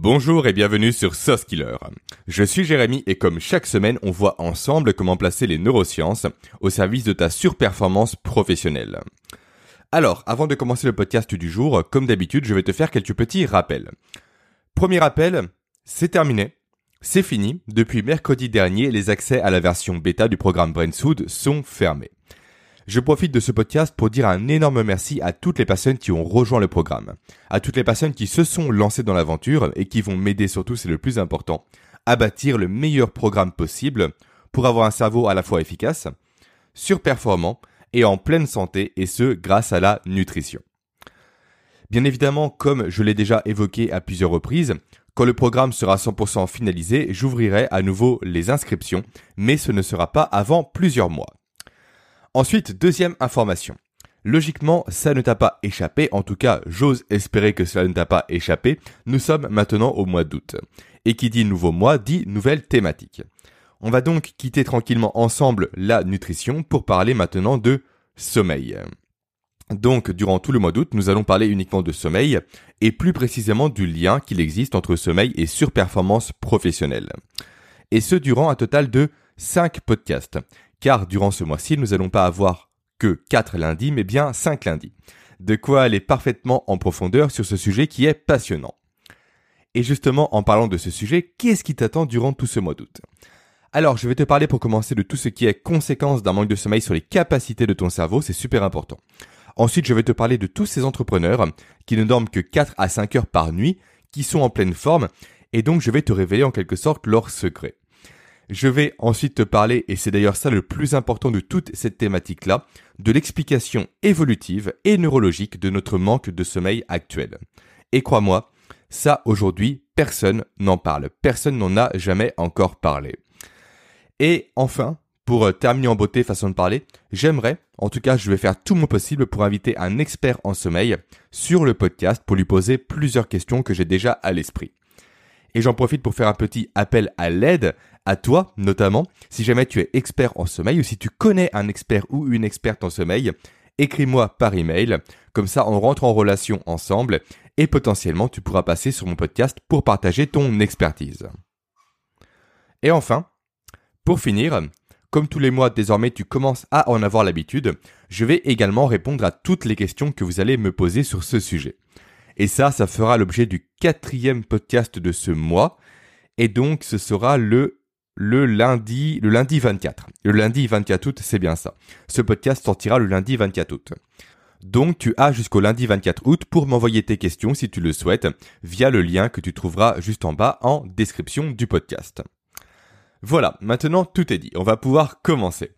Bonjour et bienvenue sur Sauce Killer. Je suis Jérémy et comme chaque semaine, on voit ensemble comment placer les neurosciences au service de ta surperformance professionnelle. Alors, avant de commencer le podcast du jour, comme d'habitude, je vais te faire quelques petits rappels. Premier rappel, c'est terminé. C'est fini. Depuis mercredi dernier, les accès à la version bêta du programme BrainSood sont fermés. Je profite de ce podcast pour dire un énorme merci à toutes les personnes qui ont rejoint le programme, à toutes les personnes qui se sont lancées dans l'aventure et qui vont m'aider surtout, c'est le plus important, à bâtir le meilleur programme possible pour avoir un cerveau à la fois efficace, surperformant et en pleine santé, et ce grâce à la nutrition. Bien évidemment, comme je l'ai déjà évoqué à plusieurs reprises, quand le programme sera 100% finalisé, j'ouvrirai à nouveau les inscriptions, mais ce ne sera pas avant plusieurs mois. Ensuite, deuxième information. Logiquement, ça ne t'a pas échappé, en tout cas j'ose espérer que cela ne t'a pas échappé, nous sommes maintenant au mois d'août. Et qui dit nouveau mois dit nouvelle thématique. On va donc quitter tranquillement ensemble la nutrition pour parler maintenant de sommeil. Donc, durant tout le mois d'août, nous allons parler uniquement de sommeil et plus précisément du lien qu'il existe entre sommeil et surperformance professionnelle. Et ce, durant un total de 5 podcasts car durant ce mois-ci, nous n'allons pas avoir que 4 lundis, mais bien 5 lundis. De quoi aller parfaitement en profondeur sur ce sujet qui est passionnant. Et justement, en parlant de ce sujet, qu'est-ce qui t'attend durant tout ce mois d'août? Alors, je vais te parler pour commencer de tout ce qui est conséquence d'un manque de sommeil sur les capacités de ton cerveau, c'est super important. Ensuite, je vais te parler de tous ces entrepreneurs qui ne dorment que 4 à 5 heures par nuit, qui sont en pleine forme, et donc je vais te révéler en quelque sorte leurs secrets. Je vais ensuite te parler, et c'est d'ailleurs ça le plus important de toute cette thématique-là, de l'explication évolutive et neurologique de notre manque de sommeil actuel. Et crois-moi, ça aujourd'hui, personne n'en parle. Personne n'en a jamais encore parlé. Et enfin, pour terminer en beauté façon de parler, j'aimerais, en tout cas je vais faire tout mon possible pour inviter un expert en sommeil sur le podcast pour lui poser plusieurs questions que j'ai déjà à l'esprit. Et j'en profite pour faire un petit appel à l'aide à toi notamment, si jamais tu es expert en sommeil ou si tu connais un expert ou une experte en sommeil, écris-moi par email, comme ça on rentre en relation ensemble et potentiellement tu pourras passer sur mon podcast pour partager ton expertise. Et enfin, pour finir, comme tous les mois désormais tu commences à en avoir l'habitude, je vais également répondre à toutes les questions que vous allez me poser sur ce sujet. Et ça, ça fera l'objet du quatrième podcast de ce mois. Et donc, ce sera le le lundi, le lundi 24. Le lundi 24 août, c'est bien ça. Ce podcast sortira le lundi 24 août. Donc tu as jusqu'au lundi 24 août pour m'envoyer tes questions si tu le souhaites via le lien que tu trouveras juste en bas en description du podcast. Voilà, maintenant tout est dit, on va pouvoir commencer.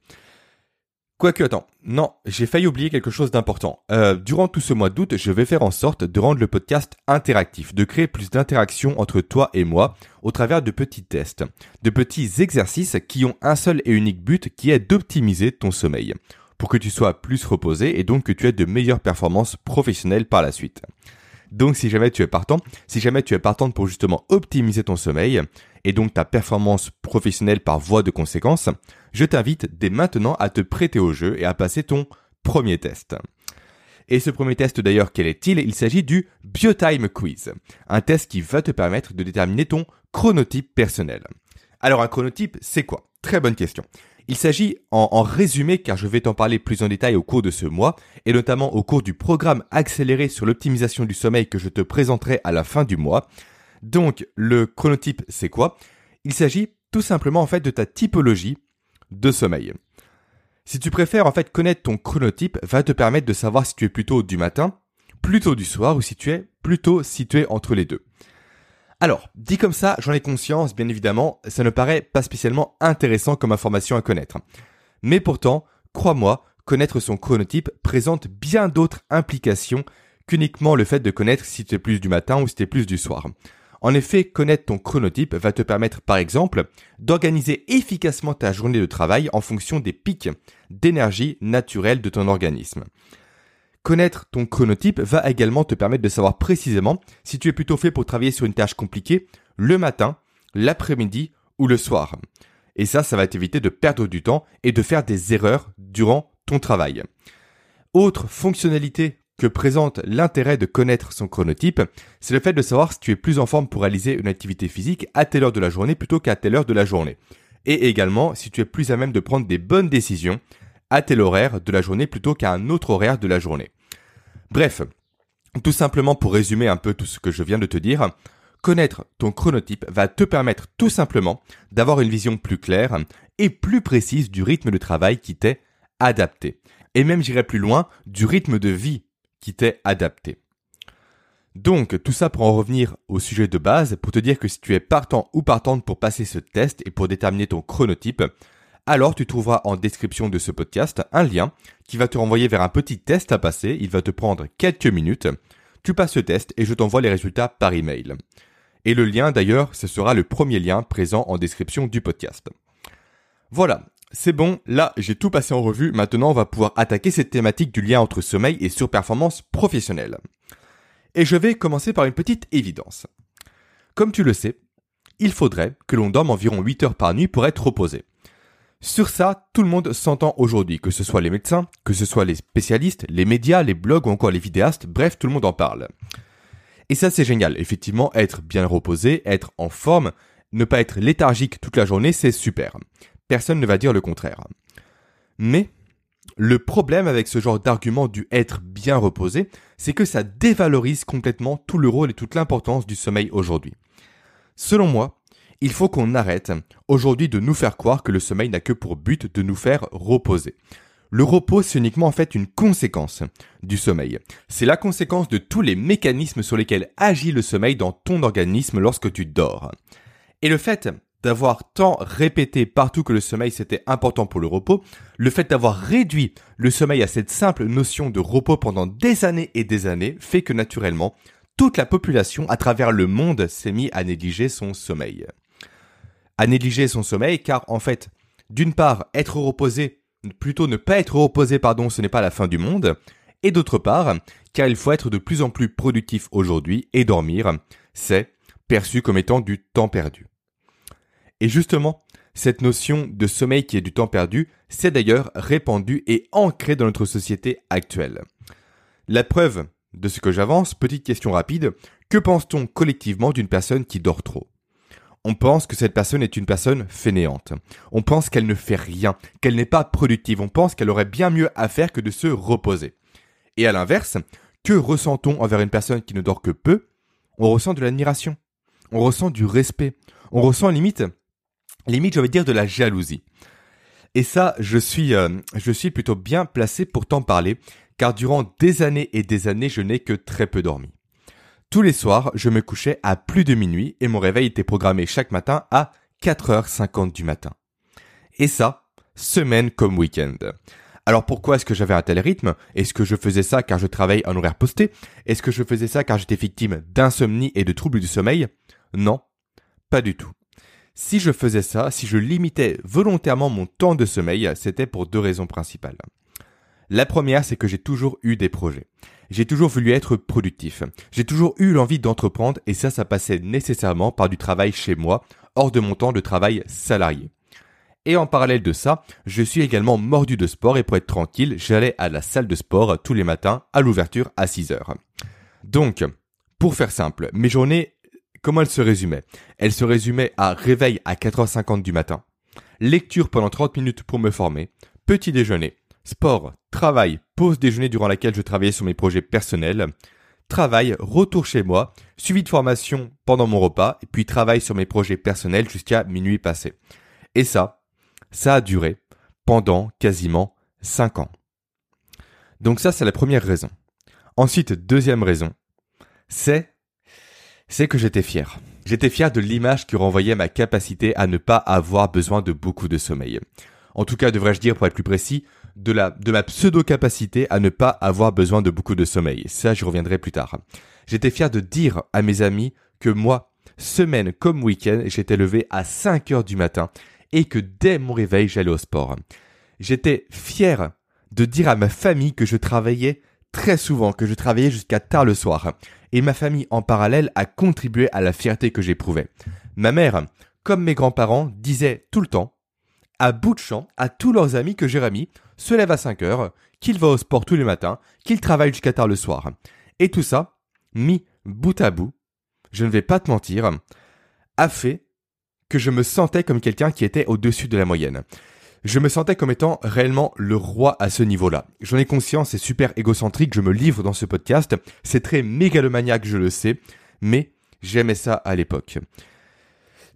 Quoique, attends, non, j'ai failli oublier quelque chose d'important. Euh, durant tout ce mois d'août, je vais faire en sorte de rendre le podcast interactif, de créer plus d'interaction entre toi et moi au travers de petits tests, de petits exercices qui ont un seul et unique but qui est d'optimiser ton sommeil, pour que tu sois plus reposé et donc que tu aies de meilleures performances professionnelles par la suite. Donc si jamais tu es partant, si jamais tu es partante pour justement optimiser ton sommeil et donc ta performance professionnelle par voie de conséquence, je t'invite dès maintenant à te prêter au jeu et à passer ton premier test. Et ce premier test d'ailleurs, quel est-il? Il s'agit du Biotime Quiz, un test qui va te permettre de déterminer ton chronotype personnel. Alors un chronotype, c'est quoi? Très bonne question. Il s'agit, en, résumé, car je vais t'en parler plus en détail au cours de ce mois, et notamment au cours du programme accéléré sur l'optimisation du sommeil que je te présenterai à la fin du mois. Donc, le chronotype, c'est quoi? Il s'agit tout simplement en fait de ta typologie de sommeil. Si tu préfères en fait connaître ton chronotype, va te permettre de savoir si tu es plutôt du matin, plutôt du soir ou si tu es plutôt situé entre les deux. Alors, dit comme ça, j'en ai conscience, bien évidemment, ça ne paraît pas spécialement intéressant comme information à connaître. Mais pourtant, crois-moi, connaître son chronotype présente bien d'autres implications qu'uniquement le fait de connaître si tu es plus du matin ou si tu es plus du soir. En effet, connaître ton chronotype va te permettre, par exemple, d'organiser efficacement ta journée de travail en fonction des pics d'énergie naturelle de ton organisme. Connaître ton chronotype va également te permettre de savoir précisément si tu es plutôt fait pour travailler sur une tâche compliquée le matin, l'après-midi ou le soir. Et ça, ça va t'éviter de perdre du temps et de faire des erreurs durant ton travail. Autre fonctionnalité que présente l'intérêt de connaître son chronotype, c'est le fait de savoir si tu es plus en forme pour réaliser une activité physique à telle heure de la journée plutôt qu'à telle heure de la journée. Et également si tu es plus à même de prendre des bonnes décisions à tel horaire de la journée plutôt qu'à un autre horaire de la journée. Bref, tout simplement pour résumer un peu tout ce que je viens de te dire, connaître ton chronotype va te permettre tout simplement d'avoir une vision plus claire et plus précise du rythme de travail qui t'est adapté. Et même j'irai plus loin, du rythme de vie qui t'est adapté. Donc, tout ça pour en revenir au sujet de base, pour te dire que si tu es partant ou partante pour passer ce test et pour déterminer ton chronotype, alors tu trouveras en description de ce podcast un lien qui va te renvoyer vers un petit test à passer. Il va te prendre quelques minutes. Tu passes ce test et je t'envoie les résultats par email. Et le lien d'ailleurs, ce sera le premier lien présent en description du podcast. Voilà, c'est bon, là j'ai tout passé en revue, maintenant on va pouvoir attaquer cette thématique du lien entre sommeil et surperformance professionnelle. Et je vais commencer par une petite évidence. Comme tu le sais, il faudrait que l'on dorme environ 8 heures par nuit pour être reposé. Sur ça, tout le monde s'entend aujourd'hui, que ce soit les médecins, que ce soit les spécialistes, les médias, les blogs ou encore les vidéastes, bref, tout le monde en parle. Et ça c'est génial, effectivement, être bien reposé, être en forme, ne pas être léthargique toute la journée, c'est super. Personne ne va dire le contraire. Mais le problème avec ce genre d'argument du être bien reposé, c'est que ça dévalorise complètement tout le rôle et toute l'importance du sommeil aujourd'hui. Selon moi, il faut qu'on arrête aujourd'hui de nous faire croire que le sommeil n'a que pour but de nous faire reposer. Le repos, c'est uniquement en fait une conséquence du sommeil. C'est la conséquence de tous les mécanismes sur lesquels agit le sommeil dans ton organisme lorsque tu dors. Et le fait d'avoir tant répété partout que le sommeil c'était important pour le repos, le fait d'avoir réduit le sommeil à cette simple notion de repos pendant des années et des années fait que naturellement, toute la population à travers le monde s'est mis à négliger son sommeil. À négliger son sommeil car en fait, d'une part, être reposé, plutôt ne pas être reposé, pardon, ce n'est pas la fin du monde, et d'autre part, car il faut être de plus en plus productif aujourd'hui et dormir, c'est perçu comme étant du temps perdu. Et justement, cette notion de sommeil qui est du temps perdu, c'est d'ailleurs répandu et ancré dans notre société actuelle. La preuve de ce que j'avance, petite question rapide, que pense-t-on collectivement d'une personne qui dort trop? On pense que cette personne est une personne fainéante. On pense qu'elle ne fait rien, qu'elle n'est pas productive. On pense qu'elle aurait bien mieux à faire que de se reposer. Et à l'inverse, que ressent-on envers une personne qui ne dort que peu? On ressent de l'admiration. On ressent du respect. On ressent limite limite, je vais dire de la jalousie. Et ça, je suis, euh, je suis plutôt bien placé pour t'en parler, car durant des années et des années, je n'ai que très peu dormi. Tous les soirs, je me couchais à plus de minuit et mon réveil était programmé chaque matin à 4h50 du matin. Et ça, semaine comme week-end. Alors pourquoi est-ce que j'avais un tel rythme? Est-ce que je faisais ça car je travaille en horaire posté? Est-ce que je faisais ça car j'étais victime d'insomnie et de troubles du sommeil? Non, pas du tout. Si je faisais ça, si je limitais volontairement mon temps de sommeil, c'était pour deux raisons principales. La première, c'est que j'ai toujours eu des projets. J'ai toujours voulu être productif. J'ai toujours eu l'envie d'entreprendre et ça, ça passait nécessairement par du travail chez moi, hors de mon temps de travail salarié. Et en parallèle de ça, je suis également mordu de sport et pour être tranquille, j'allais à la salle de sport tous les matins à l'ouverture à 6 heures. Donc, pour faire simple, mes journées Comment elle se résumait Elle se résumait à réveil à 4h50 du matin, lecture pendant 30 minutes pour me former, petit déjeuner, sport, travail, pause déjeuner durant laquelle je travaillais sur mes projets personnels, travail, retour chez moi, suivi de formation pendant mon repas, et puis travail sur mes projets personnels jusqu'à minuit passé. Et ça, ça a duré pendant quasiment 5 ans. Donc ça, c'est la première raison. Ensuite, deuxième raison, c'est c'est que j'étais fier. J'étais fier de l'image qui renvoyait ma capacité à ne pas avoir besoin de beaucoup de sommeil. En tout cas, devrais-je dire, pour être plus précis, de la, de ma pseudo-capacité à ne pas avoir besoin de beaucoup de sommeil. Ça, j'y reviendrai plus tard. J'étais fier de dire à mes amis que moi, semaine comme week-end, j'étais levé à 5 heures du matin et que dès mon réveil, j'allais au sport. J'étais fier de dire à ma famille que je travaillais très souvent, que je travaillais jusqu'à tard le soir et ma famille en parallèle a contribué à la fierté que j'éprouvais. Ma mère, comme mes grands-parents, disait tout le temps à bout de champ à tous leurs amis que Jérémy se lève à 5 heures, qu'il va au sport tous les matins, qu'il travaille jusqu'à tard le soir. Et tout ça, mis bout à bout, je ne vais pas te mentir, a fait que je me sentais comme quelqu'un qui était au-dessus de la moyenne. Je me sentais comme étant réellement le roi à ce niveau-là. J'en ai conscience, c'est super égocentrique, je me livre dans ce podcast, c'est très mégalomaniaque, je le sais, mais j'aimais ça à l'époque.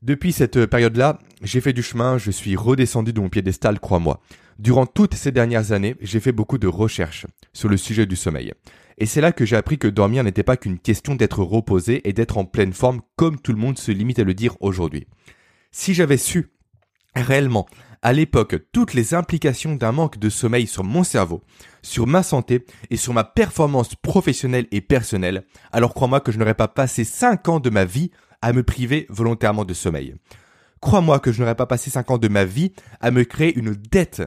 Depuis cette période-là, j'ai fait du chemin, je suis redescendu de mon piédestal, crois-moi. Durant toutes ces dernières années, j'ai fait beaucoup de recherches sur le sujet du sommeil. Et c'est là que j'ai appris que dormir n'était pas qu'une question d'être reposé et d'être en pleine forme comme tout le monde se limite à le dire aujourd'hui. Si j'avais su réellement à l'époque toutes les implications d'un manque de sommeil sur mon cerveau, sur ma santé et sur ma performance professionnelle et personnelle, alors crois-moi que je n'aurais pas passé 5 ans de ma vie à me priver volontairement de sommeil. Crois-moi que je n'aurais pas passé 5 ans de ma vie à me créer une dette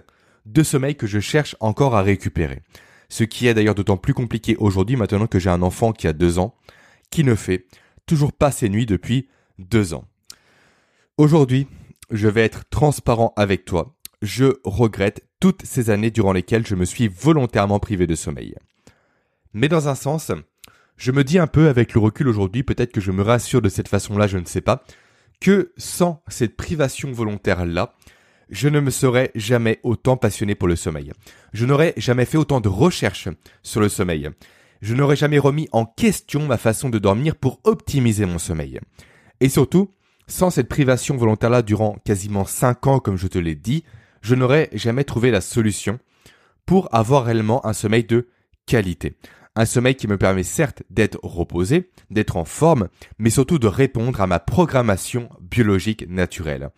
de sommeil que je cherche encore à récupérer. Ce qui est d'ailleurs d'autant plus compliqué aujourd'hui maintenant que j'ai un enfant qui a deux ans, qui ne fait toujours pas ses nuits depuis deux ans. Aujourd'hui, je vais être transparent avec toi. Je regrette toutes ces années durant lesquelles je me suis volontairement privé de sommeil. Mais dans un sens, je me dis un peu avec le recul aujourd'hui, peut-être que je me rassure de cette façon-là, je ne sais pas, que sans cette privation volontaire-là, je ne me serais jamais autant passionné pour le sommeil. Je n'aurais jamais fait autant de recherches sur le sommeil. Je n'aurais jamais remis en question ma façon de dormir pour optimiser mon sommeil. Et surtout, sans cette privation volontaire-là durant quasiment 5 ans, comme je te l'ai dit, je n'aurais jamais trouvé la solution pour avoir réellement un sommeil de qualité. Un sommeil qui me permet certes d'être reposé, d'être en forme, mais surtout de répondre à ma programmation biologique naturelle.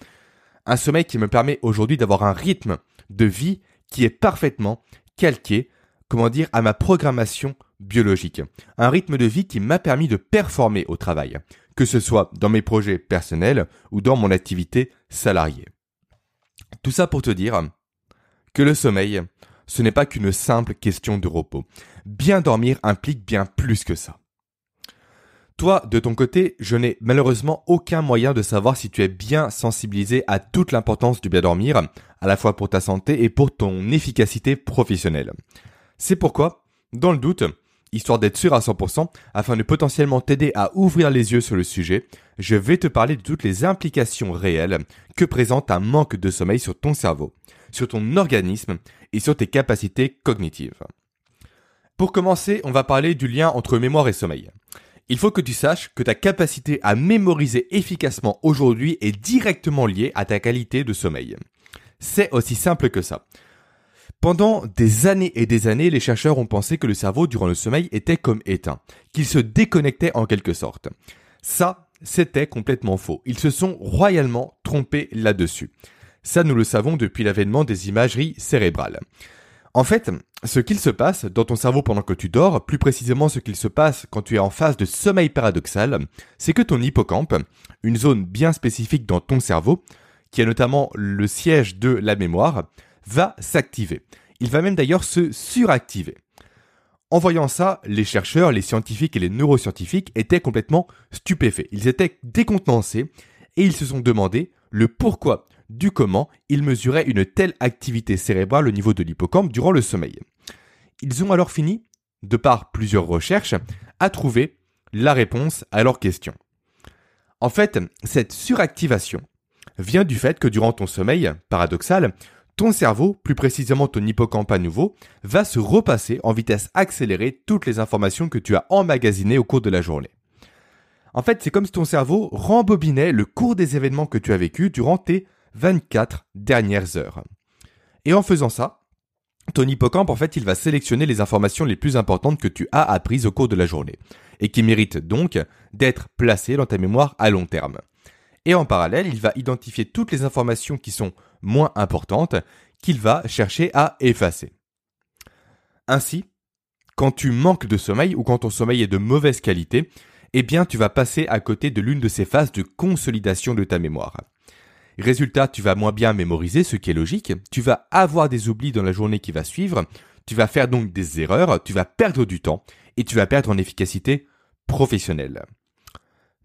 Un sommeil qui me permet aujourd'hui d'avoir un rythme de vie qui est parfaitement calqué, comment dire, à ma programmation biologique. Un rythme de vie qui m'a permis de performer au travail, que ce soit dans mes projets personnels ou dans mon activité salariée. Tout ça pour te dire que le sommeil, ce n'est pas qu'une simple question de repos. Bien dormir implique bien plus que ça. Toi, de ton côté, je n'ai malheureusement aucun moyen de savoir si tu es bien sensibilisé à toute l'importance du bien dormir, à la fois pour ta santé et pour ton efficacité professionnelle. C'est pourquoi, dans le doute, histoire d'être sûr à 100%, afin de potentiellement t'aider à ouvrir les yeux sur le sujet, je vais te parler de toutes les implications réelles que présente un manque de sommeil sur ton cerveau, sur ton organisme et sur tes capacités cognitives. Pour commencer, on va parler du lien entre mémoire et sommeil. Il faut que tu saches que ta capacité à mémoriser efficacement aujourd'hui est directement liée à ta qualité de sommeil. C'est aussi simple que ça. Pendant des années et des années, les chercheurs ont pensé que le cerveau durant le sommeil était comme éteint, qu'il se déconnectait en quelque sorte. Ça, c'était complètement faux. Ils se sont royalement trompés là-dessus. Ça, nous le savons depuis l'avènement des imageries cérébrales. En fait, ce qu'il se passe dans ton cerveau pendant que tu dors, plus précisément ce qu'il se passe quand tu es en phase de sommeil paradoxal, c'est que ton hippocampe, une zone bien spécifique dans ton cerveau, qui est notamment le siège de la mémoire, va s'activer. Il va même d'ailleurs se suractiver. En voyant ça, les chercheurs, les scientifiques et les neuroscientifiques étaient complètement stupéfaits. Ils étaient décontenancés et ils se sont demandé le pourquoi du comment ils mesuraient une telle activité cérébrale au niveau de l'hippocampe durant le sommeil. Ils ont alors fini, de par plusieurs recherches, à trouver la réponse à leur question. En fait, cette suractivation vient du fait que durant ton sommeil, paradoxal, ton cerveau, plus précisément ton hippocampe à nouveau, va se repasser en vitesse accélérée toutes les informations que tu as emmagasinées au cours de la journée. En fait, c'est comme si ton cerveau rembobinait le cours des événements que tu as vécus durant tes 24 dernières heures. Et en faisant ça, ton hippocampe, en fait, il va sélectionner les informations les plus importantes que tu as apprises au cours de la journée, et qui méritent donc d'être placées dans ta mémoire à long terme. Et en parallèle, il va identifier toutes les informations qui sont moins importantes qu'il va chercher à effacer. Ainsi, quand tu manques de sommeil ou quand ton sommeil est de mauvaise qualité, eh bien tu vas passer à côté de l'une de ces phases de consolidation de ta mémoire. Résultat, tu vas moins bien mémoriser, ce qui est logique. Tu vas avoir des oublis dans la journée qui va suivre. Tu vas faire donc des erreurs, tu vas perdre du temps et tu vas perdre en efficacité professionnelle.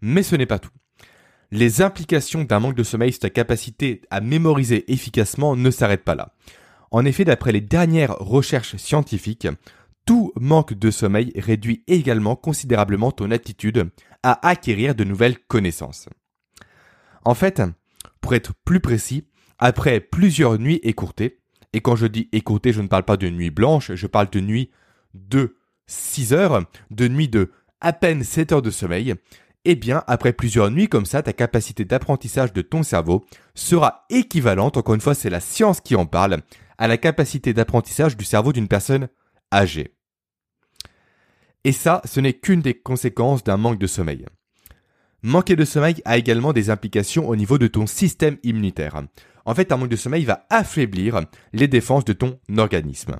Mais ce n'est pas tout. les implications d'un manque de sommeil sur ta capacité à mémoriser efficacement ne s'arrêtent pas là. En effet, d'après les dernières recherches scientifiques, tout manque de sommeil réduit également considérablement ton attitude à acquérir de nouvelles connaissances. En fait, pour être plus précis, après plusieurs nuits écourtées, et quand je dis écourtées, je ne parle pas de nuit blanche, je parle de nuit de 6 heures, de nuit de à peine 7 heures de sommeil, eh bien, après plusieurs nuits comme ça, ta capacité d'apprentissage de ton cerveau sera équivalente, encore une fois, c'est la science qui en parle, à la capacité d'apprentissage du cerveau d'une personne âgée. Et ça, ce n'est qu'une des conséquences d'un manque de sommeil. Manquer de sommeil a également des implications au niveau de ton système immunitaire. En fait, un manque de sommeil va affaiblir les défenses de ton organisme.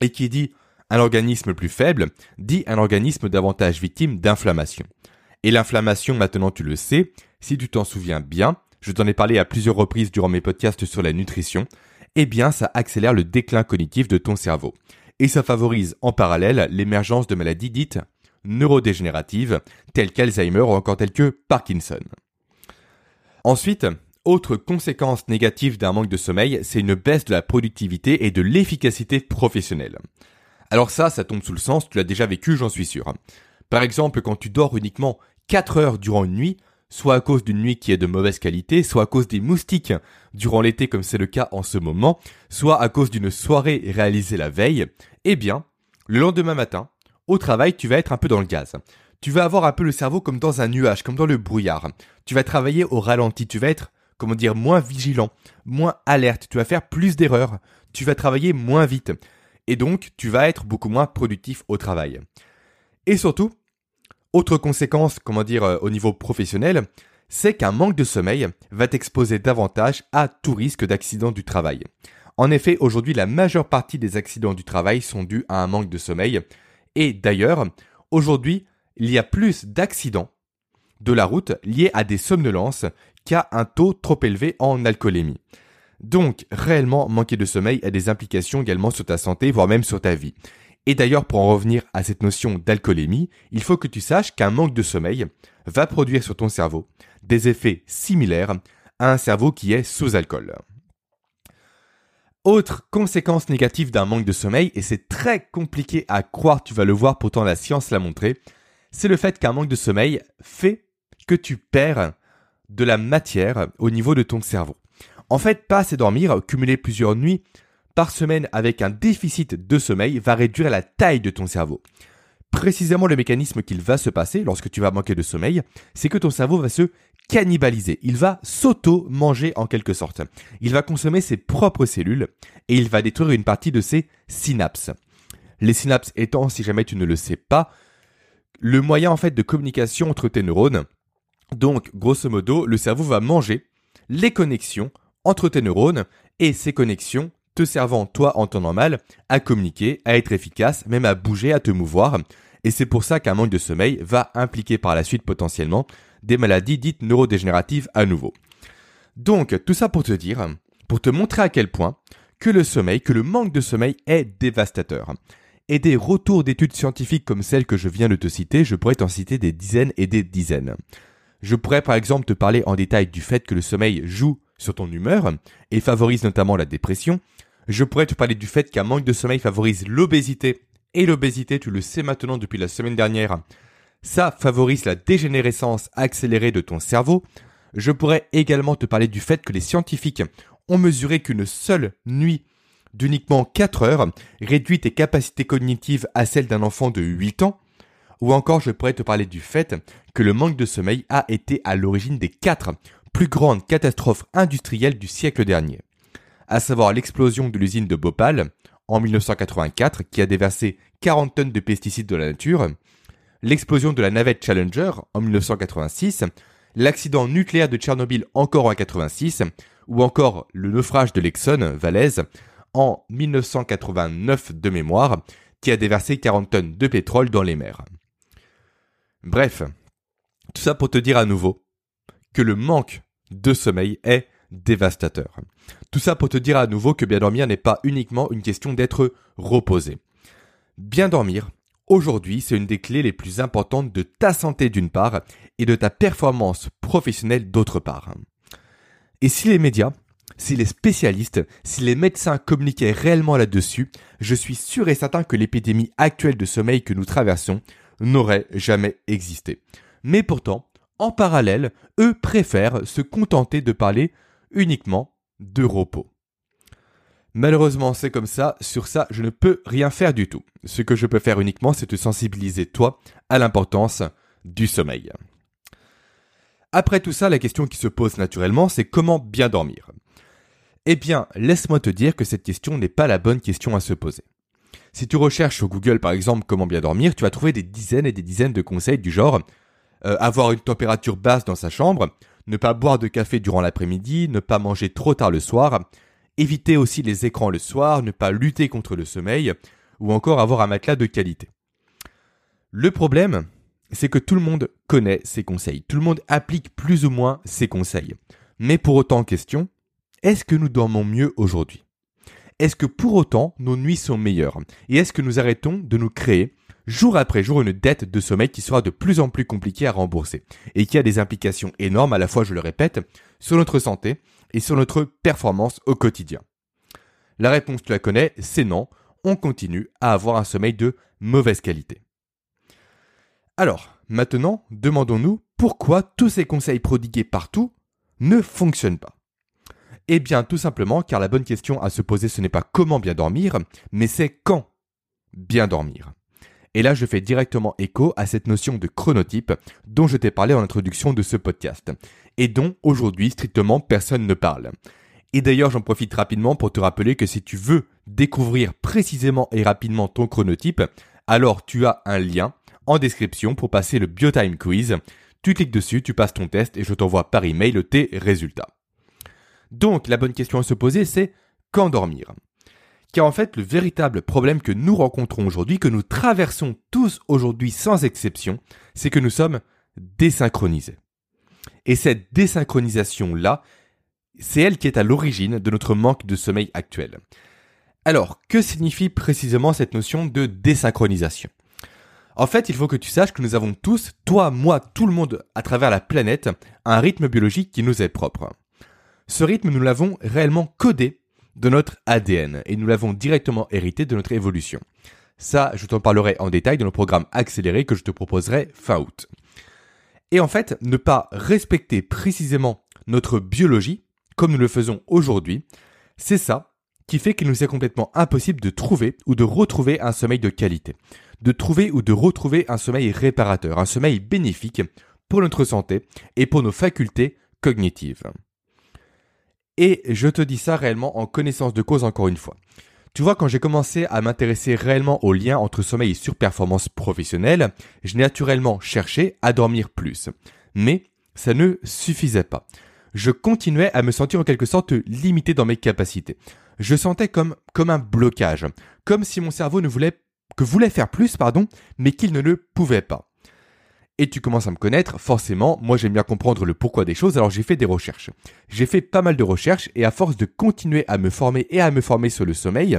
Et qui dit un organisme plus faible, dit un organisme davantage victime d'inflammation. Et l'inflammation, maintenant tu le sais, si tu t'en souviens bien, je t'en ai parlé à plusieurs reprises durant mes podcasts sur la nutrition, eh bien ça accélère le déclin cognitif de ton cerveau. Et ça favorise en parallèle l'émergence de maladies dites neurodégénératives, telles qu'Alzheimer ou encore telles que Parkinson. Ensuite, autre conséquence négative d'un manque de sommeil, c'est une baisse de la productivité et de l'efficacité professionnelle. Alors ça, ça tombe sous le sens, tu l'as déjà vécu, j'en suis sûr. Par exemple, quand tu dors uniquement 4 heures durant une nuit, soit à cause d'une nuit qui est de mauvaise qualité, soit à cause des moustiques durant l'été comme c'est le cas en ce moment, soit à cause d'une soirée réalisée la veille, eh bien, le lendemain matin, au travail, tu vas être un peu dans le gaz. Tu vas avoir un peu le cerveau comme dans un nuage, comme dans le brouillard. Tu vas travailler au ralenti, tu vas être, comment dire, moins vigilant, moins alerte, tu vas faire plus d'erreurs, tu vas travailler moins vite. Et donc, tu vas être beaucoup moins productif au travail. Et surtout, autre conséquence, comment dire, euh, au niveau professionnel, c'est qu'un manque de sommeil va t'exposer davantage à tout risque d'accident du travail. En effet, aujourd'hui, la majeure partie des accidents du travail sont dus à un manque de sommeil. Et d'ailleurs, aujourd'hui, il y a plus d'accidents de la route liés à des somnolences qu'à un taux trop élevé en alcoolémie. Donc, réellement, manquer de sommeil a des implications également sur ta santé, voire même sur ta vie. Et d'ailleurs, pour en revenir à cette notion d'alcoolémie, il faut que tu saches qu'un manque de sommeil va produire sur ton cerveau des effets similaires à un cerveau qui est sous alcool. Autre conséquence négative d'un manque de sommeil, et c'est très compliqué à croire, tu vas le voir, pourtant la science l'a montré, c'est le fait qu'un manque de sommeil fait que tu perds de la matière au niveau de ton cerveau. En fait, pas assez dormir, cumuler plusieurs nuits par semaine avec un déficit de sommeil va réduire la taille de ton cerveau. Précisément le mécanisme qu'il va se passer lorsque tu vas manquer de sommeil, c'est que ton cerveau va se cannibaliser. Il va s'auto-manger en quelque sorte. Il va consommer ses propres cellules et il va détruire une partie de ses synapses. Les synapses étant, si jamais tu ne le sais pas, le moyen en fait de communication entre tes neurones. Donc, grosso modo, le cerveau va manger les connexions entre tes neurones et ces connexions te servant, toi, en temps normal, à communiquer, à être efficace, même à bouger, à te mouvoir. Et c'est pour ça qu'un manque de sommeil va impliquer par la suite potentiellement des maladies dites neurodégénératives à nouveau. Donc, tout ça pour te dire, pour te montrer à quel point que le sommeil, que le manque de sommeil est dévastateur. Et des retours d'études scientifiques comme celles que je viens de te citer, je pourrais t'en citer des dizaines et des dizaines. Je pourrais par exemple te parler en détail du fait que le sommeil joue sur ton humeur et favorise notamment la dépression, je pourrais te parler du fait qu'un manque de sommeil favorise l'obésité. Et l'obésité, tu le sais maintenant depuis la semaine dernière, ça favorise la dégénérescence accélérée de ton cerveau. Je pourrais également te parler du fait que les scientifiques ont mesuré qu'une seule nuit d'uniquement 4 heures réduit tes capacités cognitives à celles d'un enfant de 8 ans. Ou encore, je pourrais te parler du fait que le manque de sommeil a été à l'origine des 4 plus grandes catastrophes industrielles du siècle dernier à savoir l'explosion de l'usine de Bhopal en 1984 qui a déversé 40 tonnes de pesticides dans la nature, l'explosion de la navette Challenger en 1986, l'accident nucléaire de Tchernobyl encore en 1986, ou encore le naufrage de l'Exxon Valdez en 1989 de mémoire, qui a déversé 40 tonnes de pétrole dans les mers. Bref, tout ça pour te dire à nouveau que le manque de sommeil est dévastateur. Tout ça pour te dire à nouveau que bien dormir n'est pas uniquement une question d'être reposé. Bien dormir, Aujourd'hui, c'est une des clés les plus importantes de ta santé d'une part et de ta performance professionnelle d'autre part. Et si les médias, si les spécialistes, si les médecins communiquaient réellement là-dessus, je suis sûr et certain que l'épidémie actuelle de sommeil que nous traversons n'aurait jamais existé. Mais pourtant, en parallèle, eux préfèrent se contenter de parler uniquement de repos. Malheureusement, c'est comme ça. Sur ça, je ne peux rien faire du tout. Ce que je peux faire uniquement, c'est te sensibiliser, toi, à l'importance du sommeil. Après tout ça, la question qui se pose naturellement, c'est comment bien dormir? Eh bien, laisse-moi te dire que cette question n'est pas la bonne question à se poser. Si tu recherches sur Google, par exemple, comment bien dormir, tu vas trouver des dizaines et des dizaines de conseils du genre euh, avoir une température basse dans sa chambre, ne pas boire de café durant l'après-midi, ne pas manger trop tard le soir, éviter aussi les écrans le soir, ne pas lutter contre le sommeil, ou encore avoir un matelas de qualité. Le problème, c'est que tout le monde connaît ces conseils, tout le monde applique plus ou moins ces conseils. Mais pour autant, question, est-ce que nous dormons mieux aujourd'hui? Est-ce que pour autant nos nuits sont meilleures? Et est-ce que nous arrêtons de nous créer jour après jour une dette de sommeil qui sera de plus en plus compliquée à rembourser? Et qui a des implications énormes à la fois, je le répète, sur notre santé et sur notre performance au quotidien La réponse, tu la connais, c'est non. On continue à avoir un sommeil de mauvaise qualité. Alors, maintenant, demandons-nous pourquoi tous ces conseils prodigués partout ne fonctionnent pas. Eh bien, tout simplement car la bonne question à se poser, ce n'est pas comment bien dormir, mais c'est quand bien dormir. Et là, je fais directement écho à cette notion de chronotype dont je t'ai parlé en introduction de ce podcast, et dont aujourd'hui strictement personne ne parle. Et d'ailleurs, j'en profite rapidement pour te rappeler que si tu veux découvrir précisément et rapidement ton chronotype, alors tu as un lien en description pour passer le Biotime Quiz. Tu cliques dessus, tu passes ton test et je t'envoie par email tes résultats. Donc, la bonne question à se poser, c'est quand dormir? Car en fait, le véritable problème que nous rencontrons aujourd'hui, que nous traversons tous aujourd'hui sans exception, c'est que nous sommes désynchronisés. Et cette désynchronisation-là, c'est elle qui est à l'origine de notre manque de sommeil actuel. Alors, que signifie précisément cette notion de désynchronisation? En fait, il faut que tu saches que nous avons tous, toi, moi, tout le monde à travers la planète, un rythme biologique qui nous est propre. Ce rythme, nous l'avons réellement codé de notre ADN et nous l'avons directement hérité de notre évolution. Ça, je t'en parlerai en détail dans le programme accéléré que je te proposerai fin août. Et en fait, ne pas respecter précisément notre biologie, comme nous le faisons aujourd'hui, c'est ça qui fait qu'il nous est complètement impossible de trouver ou de retrouver un sommeil de qualité, de trouver ou de retrouver un sommeil réparateur, un sommeil bénéfique pour notre santé et pour nos facultés cognitives. Et je te dis ça réellement en connaissance de cause encore une fois. Tu vois, quand j'ai commencé à m'intéresser réellement au lien entre sommeil et surperformance professionnelle, je naturellement cherché à dormir plus. Mais ça ne suffisait pas. Je continuais à me sentir en quelque sorte limité dans mes capacités. Je sentais comme, comme un blocage. Comme si mon cerveau ne voulait, que voulait faire plus, pardon, mais qu'il ne le pouvait pas et tu commences à me connaître, forcément, moi j'aime bien comprendre le pourquoi des choses, alors j'ai fait des recherches. J'ai fait pas mal de recherches et à force de continuer à me former et à me former sur le sommeil,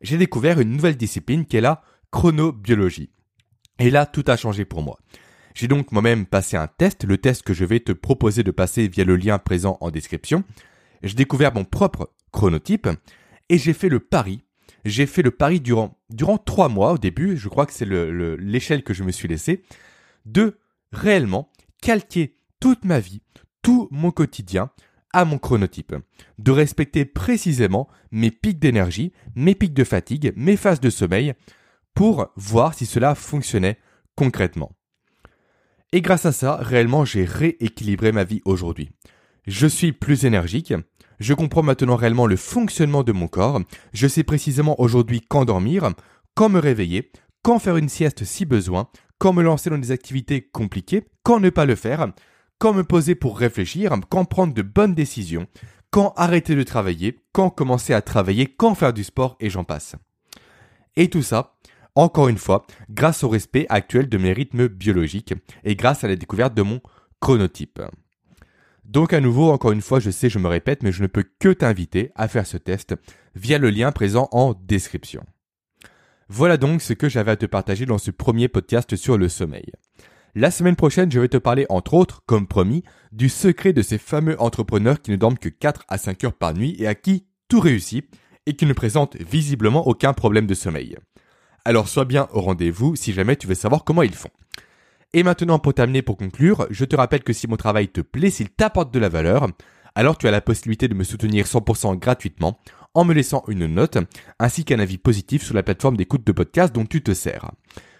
j'ai découvert une nouvelle discipline qui est la chronobiologie. Et là, tout a changé pour moi. J'ai donc moi-même passé un test, le test que je vais te proposer de passer via le lien présent en description. J'ai découvert mon propre chronotype et j'ai fait le pari. J'ai fait le pari durant, durant trois mois au début, je crois que c'est l'échelle que je me suis laissé de réellement calquer toute ma vie, tout mon quotidien à mon chronotype, de respecter précisément mes pics d'énergie, mes pics de fatigue, mes phases de sommeil, pour voir si cela fonctionnait concrètement. Et grâce à ça, réellement, j'ai rééquilibré ma vie aujourd'hui. Je suis plus énergique, je comprends maintenant réellement le fonctionnement de mon corps, je sais précisément aujourd'hui quand dormir, quand me réveiller, quand faire une sieste si besoin, quand me lancer dans des activités compliquées, quand ne pas le faire, quand me poser pour réfléchir, quand prendre de bonnes décisions, quand arrêter de travailler, quand commencer à travailler, quand faire du sport et j'en passe. Et tout ça, encore une fois, grâce au respect actuel de mes rythmes biologiques et grâce à la découverte de mon chronotype. Donc à nouveau, encore une fois, je sais, je me répète, mais je ne peux que t'inviter à faire ce test via le lien présent en description. Voilà donc ce que j'avais à te partager dans ce premier podcast sur le sommeil. La semaine prochaine, je vais te parler entre autres, comme promis, du secret de ces fameux entrepreneurs qui ne dorment que 4 à 5 heures par nuit et à qui tout réussit et qui ne présentent visiblement aucun problème de sommeil. Alors sois bien au rendez-vous si jamais tu veux savoir comment ils font. Et maintenant pour terminer pour conclure, je te rappelle que si mon travail te plaît, s'il t'apporte de la valeur, alors tu as la possibilité de me soutenir 100% gratuitement en me laissant une note ainsi qu'un avis positif sur la plateforme d'écoute de podcast dont tu te sers.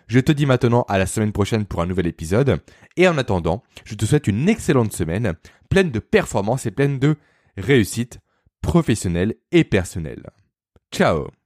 Je te dis maintenant à la semaine prochaine pour un nouvel épisode et en attendant, je te souhaite une excellente semaine pleine de performances et pleine de réussite professionnelle et personnelle. Ciao